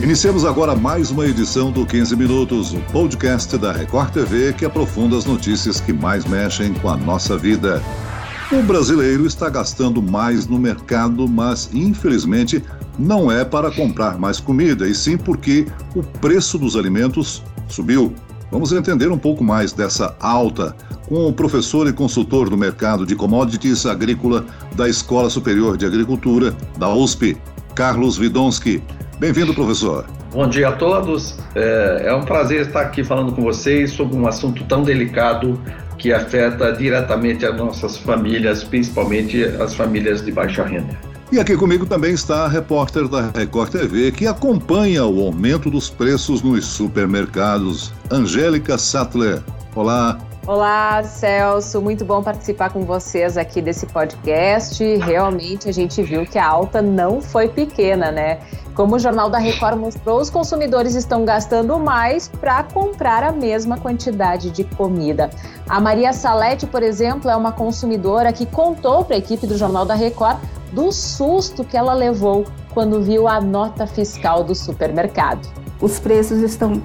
Iniciamos agora mais uma edição do 15 Minutos, o podcast da Record TV que aprofunda as notícias que mais mexem com a nossa vida. O brasileiro está gastando mais no mercado, mas infelizmente não é para comprar mais comida, e sim porque o preço dos alimentos subiu. Vamos entender um pouco mais dessa alta com o professor e consultor do mercado de commodities agrícola da Escola Superior de Agricultura, da USP, Carlos Vidonski. Bem-vindo, professor. Bom dia a todos. É, é, um prazer estar aqui falando com vocês sobre um assunto tão delicado que afeta diretamente as nossas famílias, principalmente as famílias de baixa renda. E aqui comigo também está a repórter da Record TV que acompanha o aumento dos preços nos supermercados, Angélica Sattler. Olá. Olá, Celso. Muito bom participar com vocês aqui desse podcast. Realmente a gente viu que a alta não foi pequena, né? Como o Jornal da Record mostrou, os consumidores estão gastando mais para comprar a mesma quantidade de comida. A Maria Salete, por exemplo, é uma consumidora que contou para a equipe do Jornal da Record do susto que ela levou quando viu a nota fiscal do supermercado. Os preços estão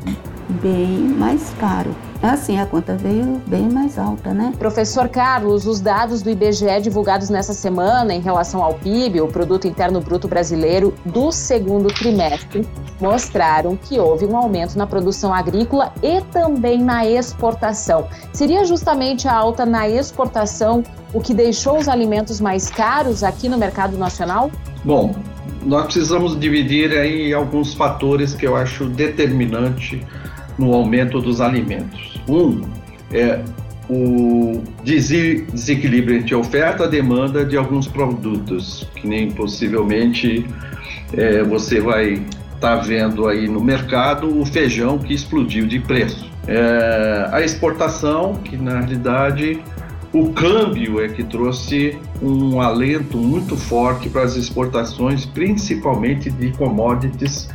bem mais caros Assim, a conta veio bem mais alta, né? Professor Carlos, os dados do IBGE divulgados nessa semana em relação ao PIB, o Produto Interno Bruto Brasileiro, do segundo trimestre, mostraram que houve um aumento na produção agrícola e também na exportação. Seria justamente a alta na exportação o que deixou os alimentos mais caros aqui no mercado nacional? Bom, nós precisamos dividir aí alguns fatores que eu acho determinante no aumento dos alimentos. Um é o desequilíbrio entre oferta e demanda de alguns produtos, que nem possivelmente é, você vai estar tá vendo aí no mercado o feijão que explodiu de preço. É, a exportação, que na realidade o câmbio é que trouxe um alento muito forte para as exportações, principalmente de commodities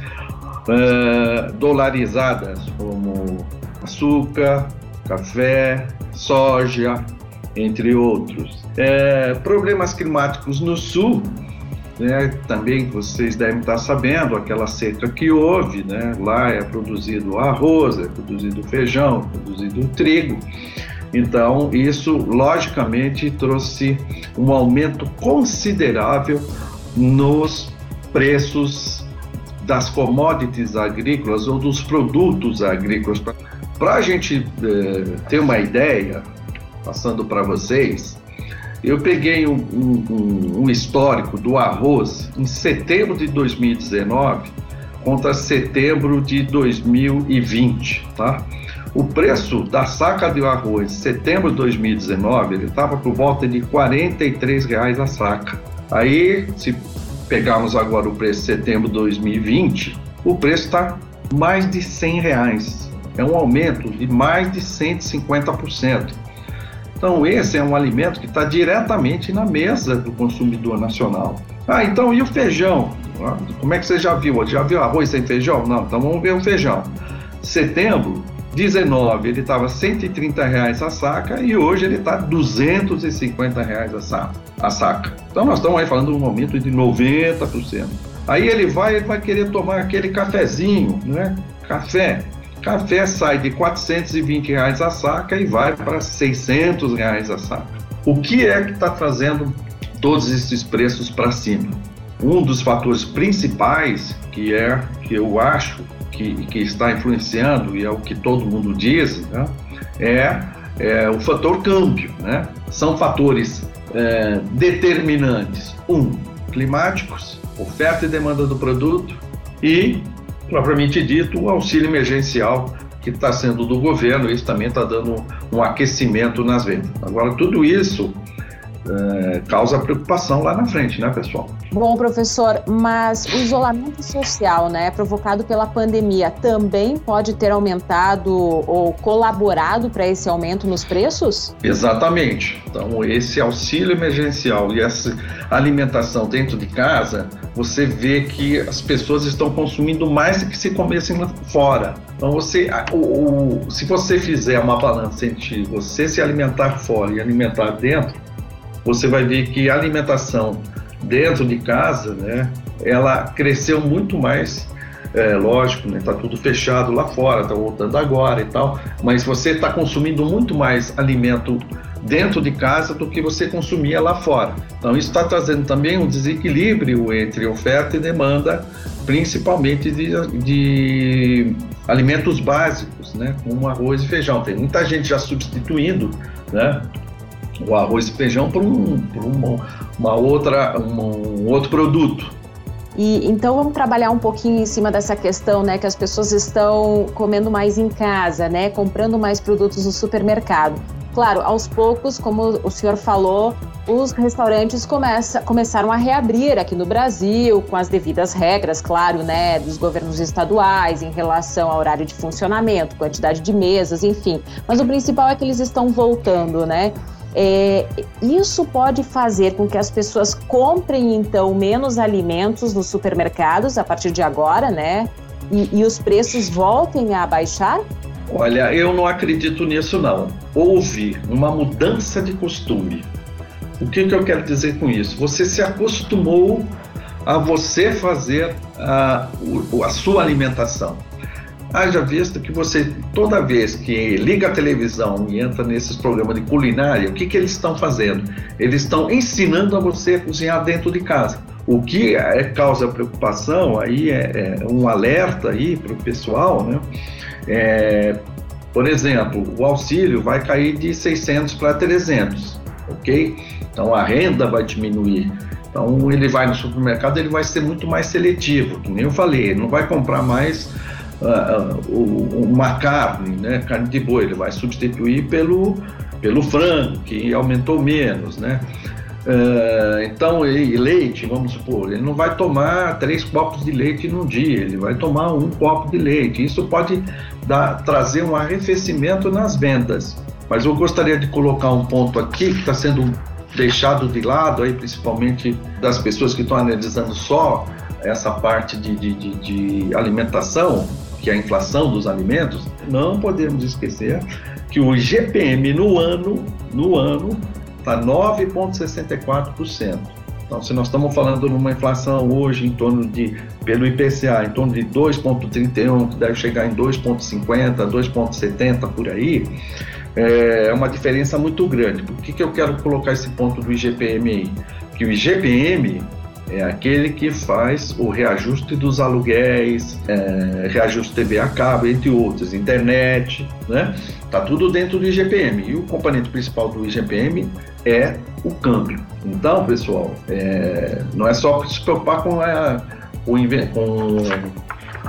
uh, dolarizadas, como açúcar, café, soja, entre outros. É, problemas climáticos no sul, né, também vocês devem estar sabendo, aquela seca que houve, né, lá é produzido arroz, é produzido feijão, é produzido trigo. Então, isso logicamente trouxe um aumento considerável nos preços das commodities agrícolas ou dos produtos agrícolas. Para a gente é, ter uma ideia, passando para vocês, eu peguei um, um, um, histórico do arroz em setembro de 2019 contra setembro de 2020, tá? O preço da saca de arroz em setembro de 2019 ele estava por volta de 43 reais a saca. Aí, se pegarmos agora o preço de setembro de 2020, o preço está mais de 100 reais. É um aumento de mais de 150%. Então, esse é um alimento que está diretamente na mesa do consumidor nacional. Ah, então e o feijão? Ah, como é que você já viu? Já viu arroz sem feijão? Não, então vamos ver o feijão. Setembro, 19, ele estava 130 reais a saca e hoje ele está 250 reais a saca, a saca. Então nós estamos aí falando de um aumento de 90%. Aí ele vai, ele vai querer tomar aquele cafezinho, né? Café. Café sai de 420 reais a saca e vai para 600 reais a saca. O que é que está trazendo todos esses preços para cima? Um dos fatores principais que é que eu acho que, que está influenciando, e é o que todo mundo diz, né, é, é o fator câmbio. Né? São fatores é, determinantes. Um, climáticos, oferta e demanda do produto, e, propriamente dito, o auxílio emergencial que está sendo do governo, isso também está dando um aquecimento nas vendas. Agora, tudo isso é, causa preocupação lá na frente, né, pessoal? Bom, professor, mas o isolamento social, né, provocado pela pandemia, também pode ter aumentado ou colaborado para esse aumento nos preços? Exatamente. Então, esse auxílio emergencial e essa alimentação dentro de casa, você vê que as pessoas estão consumindo mais do que se comessem lá fora. Então, você, o, o, se você fizer uma balança entre você se alimentar fora e alimentar dentro, você vai ver que a alimentação dentro de casa, né, ela cresceu muito mais é lógico, né, tá tudo fechado lá fora, está voltando agora e tal, mas você está consumindo muito mais alimento dentro de casa do que você consumia lá fora. Então isso está trazendo também um desequilíbrio entre oferta e demanda, principalmente de, de alimentos básicos, né, como arroz e feijão. Tem muita gente já substituindo, né, o arroz e feijão por, um, uma, uma outra, um outro produto. E então vamos trabalhar um pouquinho em cima dessa questão, né, que as pessoas estão comendo mais em casa, né, comprando mais produtos no supermercado. Claro, aos poucos, como o senhor falou, os restaurantes começa, começaram a reabrir aqui no Brasil, com as devidas regras, claro, né, dos governos estaduais em relação ao horário de funcionamento, quantidade de mesas, enfim. Mas o principal é que eles estão voltando, né? É, isso pode fazer com que as pessoas comprem então menos alimentos nos supermercados a partir de agora, né? E, e os preços voltem a baixar? Olha, eu não acredito nisso não. Houve uma mudança de costume. O que, que eu quero dizer com isso? Você se acostumou a você fazer a, a sua alimentação. Haja visto que você, toda vez que liga a televisão e entra nesses programas de culinária, o que, que eles estão fazendo? Eles estão ensinando a você a cozinhar dentro de casa. O que é, causa preocupação aí é, é um alerta aí para o pessoal, né? É, por exemplo, o auxílio vai cair de 600 para 300, ok? Então a renda vai diminuir. Então ele vai no supermercado, ele vai ser muito mais seletivo, que nem eu falei, ele não vai comprar mais uma carne, né, carne de boi, ele vai substituir pelo, pelo frango, que aumentou menos, né? Uh, então, e leite, vamos supor, ele não vai tomar três copos de leite num dia, ele vai tomar um copo de leite. Isso pode dar, trazer um arrefecimento nas vendas. Mas eu gostaria de colocar um ponto aqui que está sendo deixado de lado, aí, principalmente das pessoas que estão analisando só essa parte de, de, de, de alimentação, que é a inflação dos alimentos, não podemos esquecer que o GPM no ano, no ano, está 9,64%. Então, se nós estamos falando numa inflação hoje em torno de, pelo IPCA, em torno de 2,31, que deve chegar em 2,50, 2,70 por aí, é uma diferença muito grande. Por que, que eu quero colocar esse ponto do IGPM aí? Que o IGPM é aquele que faz o reajuste dos aluguéis, é, reajuste TV a cabo, entre outros, internet, né? Tá tudo dentro do IGPM. E o componente principal do IGPM é o câmbio. Então, pessoal, é, não é só se preocupar com a, com,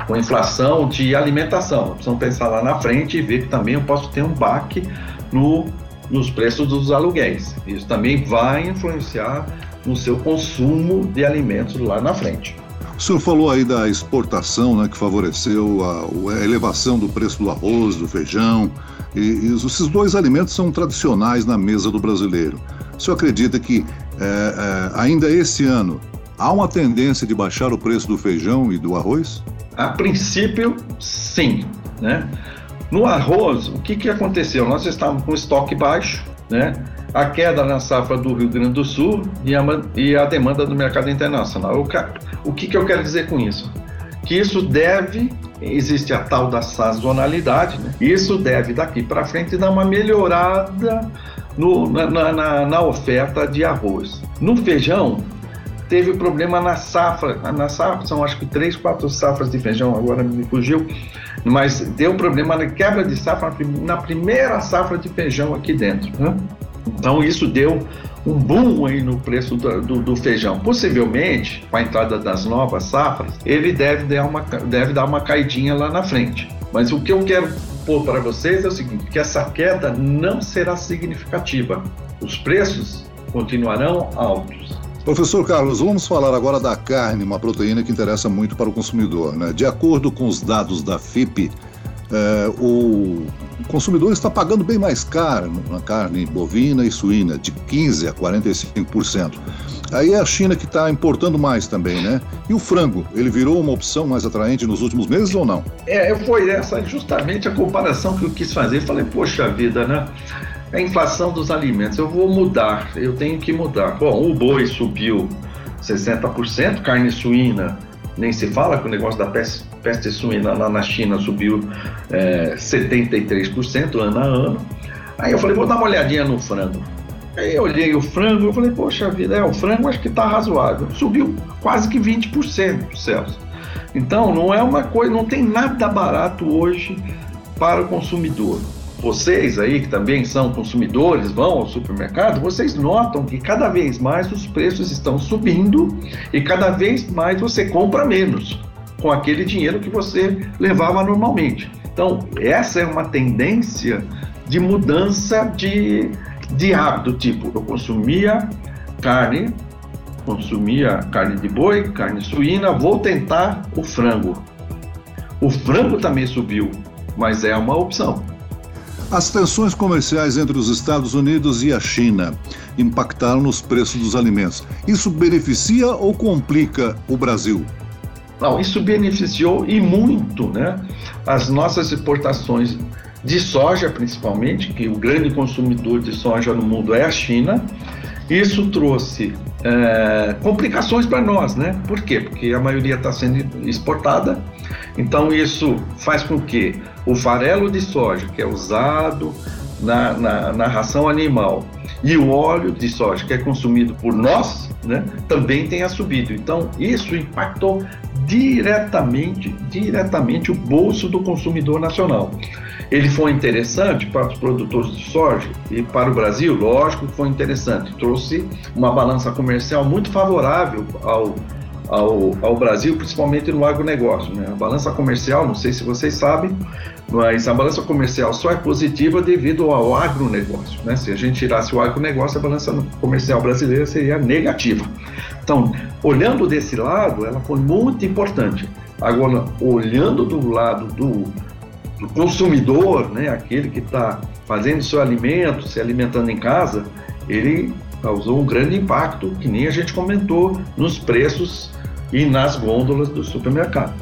com a inflação de alimentação. Precisamos pensar lá na frente e ver que também eu posso ter um baque no, nos preços dos aluguéis. Isso também vai influenciar no seu consumo de alimentos lá na frente. O senhor falou aí da exportação, né, que favoreceu a, a elevação do preço do arroz, do feijão. E, e, esses dois alimentos são tradicionais na mesa do brasileiro. O senhor acredita que é, é, ainda esse ano há uma tendência de baixar o preço do feijão e do arroz? A princípio, sim. Né? No arroz, o que, que aconteceu? Nós estávamos com estoque baixo, né? A queda na safra do Rio Grande do Sul e a, e a demanda do mercado internacional. O, o que, que eu quero dizer com isso? Que isso deve, existe a tal da sazonalidade, né? isso deve daqui para frente dar uma melhorada no, na, na, na, oferta de arroz. No feijão, teve problema na safra, na safra são acho que três, quatro safras de feijão, agora me fugiu, mas deu problema na quebra de safra na primeira safra de feijão aqui dentro. Né? Então isso deu um boom aí no preço do, do, do, feijão. Possivelmente, com a entrada das novas safras, ele deve dar, uma, deve dar uma caidinha lá na frente. Mas o que eu quero pôr para vocês é o seguinte, que essa queda não será significativa. Os preços continuarão altos. Professor Carlos, vamos falar agora da carne, uma proteína que interessa muito para o consumidor. Né? De acordo com os dados da FIP, é, o consumidor está pagando bem mais caro na carne bovina e suína, de 15% a 45%. Aí é a China que está importando mais também, né? E o frango, ele virou uma opção mais atraente nos últimos meses ou não? É, foi essa justamente a comparação que eu quis fazer. Falei, poxa vida, né? A inflação dos alimentos, eu vou mudar, eu tenho que mudar. Bom, o boi subiu 60%, carne suína nem se fala com o negócio da peste suína lá na China subiu é, 73% ano a ano. Aí eu falei, vou dar uma olhadinha no frango. Aí eu olhei o frango, eu falei, poxa vida, é, o frango acho que está razoável. Subiu quase que 20%, Celso. Então não é uma coisa, não tem nada barato hoje para o consumidor. Vocês aí que também são consumidores, vão ao supermercado, vocês notam que cada vez mais os preços estão subindo e cada vez mais você compra menos com aquele dinheiro que você levava normalmente. Então, essa é uma tendência de mudança de, de hábito, tipo, eu consumia carne, consumia carne de boi, carne suína, vou tentar o frango. O frango também subiu, mas é uma opção. As tensões comerciais entre os Estados Unidos e a China impactaram nos preços dos alimentos. Isso beneficia ou complica o Brasil? Não, isso beneficiou e muito, né? As nossas exportações de soja, principalmente, que o grande consumidor de soja no mundo é a China. Isso trouxe é, complicações para nós, né? Por quê? Porque a maioria está sendo exportada, então isso faz com que o farelo de soja, que é usado na, na, na ração animal, e o óleo de soja, que é consumido por nós, né, também tenha subido. Então, isso impactou diretamente, diretamente o bolso do consumidor nacional. Ele foi interessante para os produtores de soja e para o Brasil, lógico que foi interessante. Trouxe uma balança comercial muito favorável ao, ao, ao Brasil, principalmente no agronegócio. Né? A balança comercial, não sei se vocês sabem, mas a balança comercial só é positiva devido ao agronegócio. Né? Se a gente tirasse o agronegócio, a balança comercial brasileira seria negativa. Então, olhando desse lado, ela foi muito importante. Agora, olhando do lado do do consumidor, né, aquele que está fazendo seu alimento, se alimentando em casa, ele causou um grande impacto, que nem a gente comentou, nos preços e nas gôndolas do supermercado.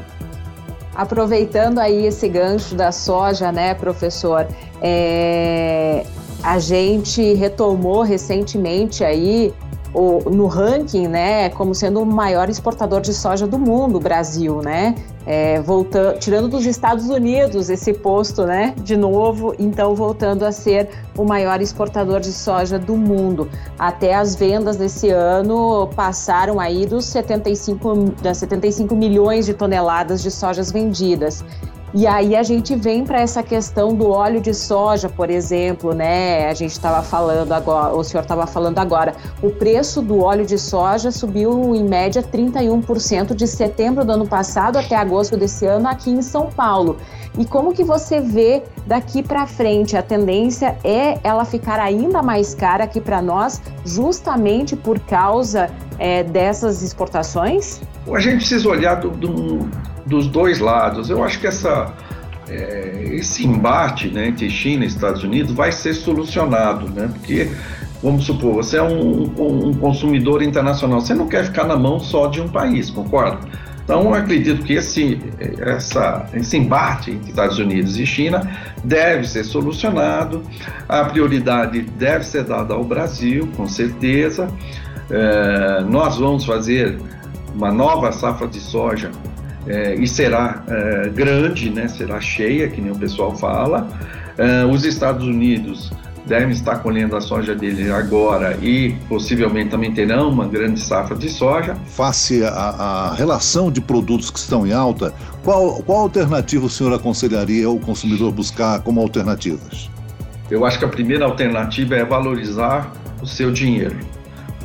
Aproveitando aí esse gancho da soja, né, professor, é, a gente retomou recentemente aí o, no ranking, né, como sendo o maior exportador de soja do mundo, o Brasil, né? É, voltando, tirando dos Estados Unidos esse posto, né, de novo, então voltando a ser o maior exportador de soja do mundo. Até as vendas desse ano passaram aí dos 75, das 75 milhões de toneladas de sojas vendidas. E aí a gente vem para essa questão do óleo de soja, por exemplo, né? A gente estava falando agora, o senhor estava falando agora, o preço do óleo de soja subiu em média 31% de setembro do ano passado até agosto desse ano aqui em São Paulo. E como que você vê daqui para frente? A tendência é ela ficar ainda mais cara aqui para nós, justamente por causa é, dessas exportações? A gente precisa olhar do, do dos dois lados. Eu acho que essa, é, esse embate né, entre China e Estados Unidos vai ser solucionado, né? Porque, vamos supor, você é um, um consumidor internacional, você não quer ficar na mão só de um país, concorda? Então, acredito que esse, essa, esse embate entre Estados Unidos e China deve ser solucionado, a prioridade deve ser dada ao Brasil, com certeza. É, nós vamos fazer uma nova safra de soja é, e será é, grande, né, será cheia, que nem o pessoal fala. É, os Estados Unidos devem estar colhendo a soja dele agora e possivelmente também terão uma grande safra de soja. Face à relação de produtos que estão em alta, qual, qual alternativa o senhor aconselharia o consumidor buscar como alternativas? Eu acho que a primeira alternativa é valorizar o seu dinheiro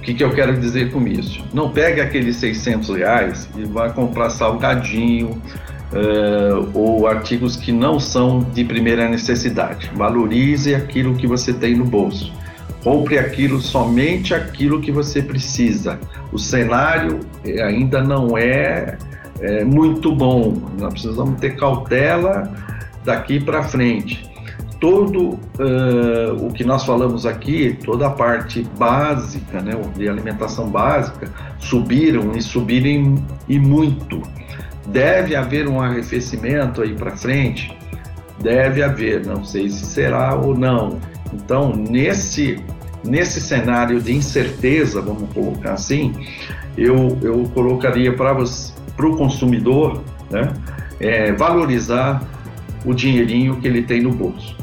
que, que eu quero dizer com isso? Não pegue aqueles 600 reais e vá comprar salgadinho uh, ou artigos que não são de primeira necessidade. Valorize aquilo que você tem no bolso. Compre aquilo, somente aquilo que você precisa. O cenário eh, ainda não é, é muito bom. Nós precisamos ter cautela daqui para frente todo uh, o que nós falamos aqui, toda a parte básica, né, de alimentação básica, subiram e subirem e muito. Deve haver um arrefecimento aí para frente? Deve haver, não sei se será ou não. Então, nesse, nesse cenário de incerteza, vamos colocar assim, eu, eu colocaria para o consumidor, né, é, valorizar o dinheirinho que ele tem no bolso.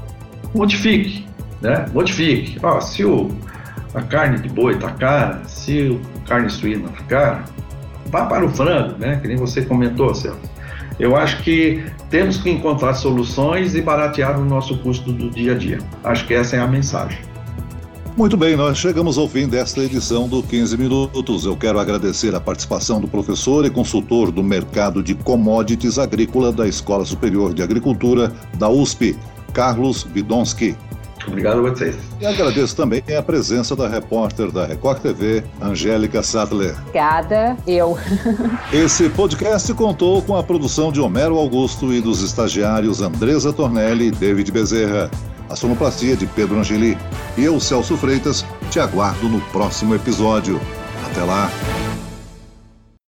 Modifique, né? Modifique. Ó, se o, a carne de boi está cara, se a carne suína está cara, vá para o frango, né? Que nem você comentou, Celso. Eu acho que temos que encontrar soluções e baratear o nosso custo do dia a dia. Acho que essa é a mensagem. Muito bem, nós chegamos ao fim desta edição do 15 Minutos. Eu quero agradecer a participação do professor e consultor do mercado de commodities agrícola da Escola Superior de Agricultura da USP, Carlos Bidonski. Obrigado a vocês. E agradeço também a presença da repórter da Record TV, Angélica Sattler. Obrigada, eu. Esse podcast contou com a produção de Homero Augusto e dos estagiários Andresa Tornelli e David Bezerra a sonoplastia de Pedro Angeli. E eu, Celso Freitas, te aguardo no próximo episódio. Até lá!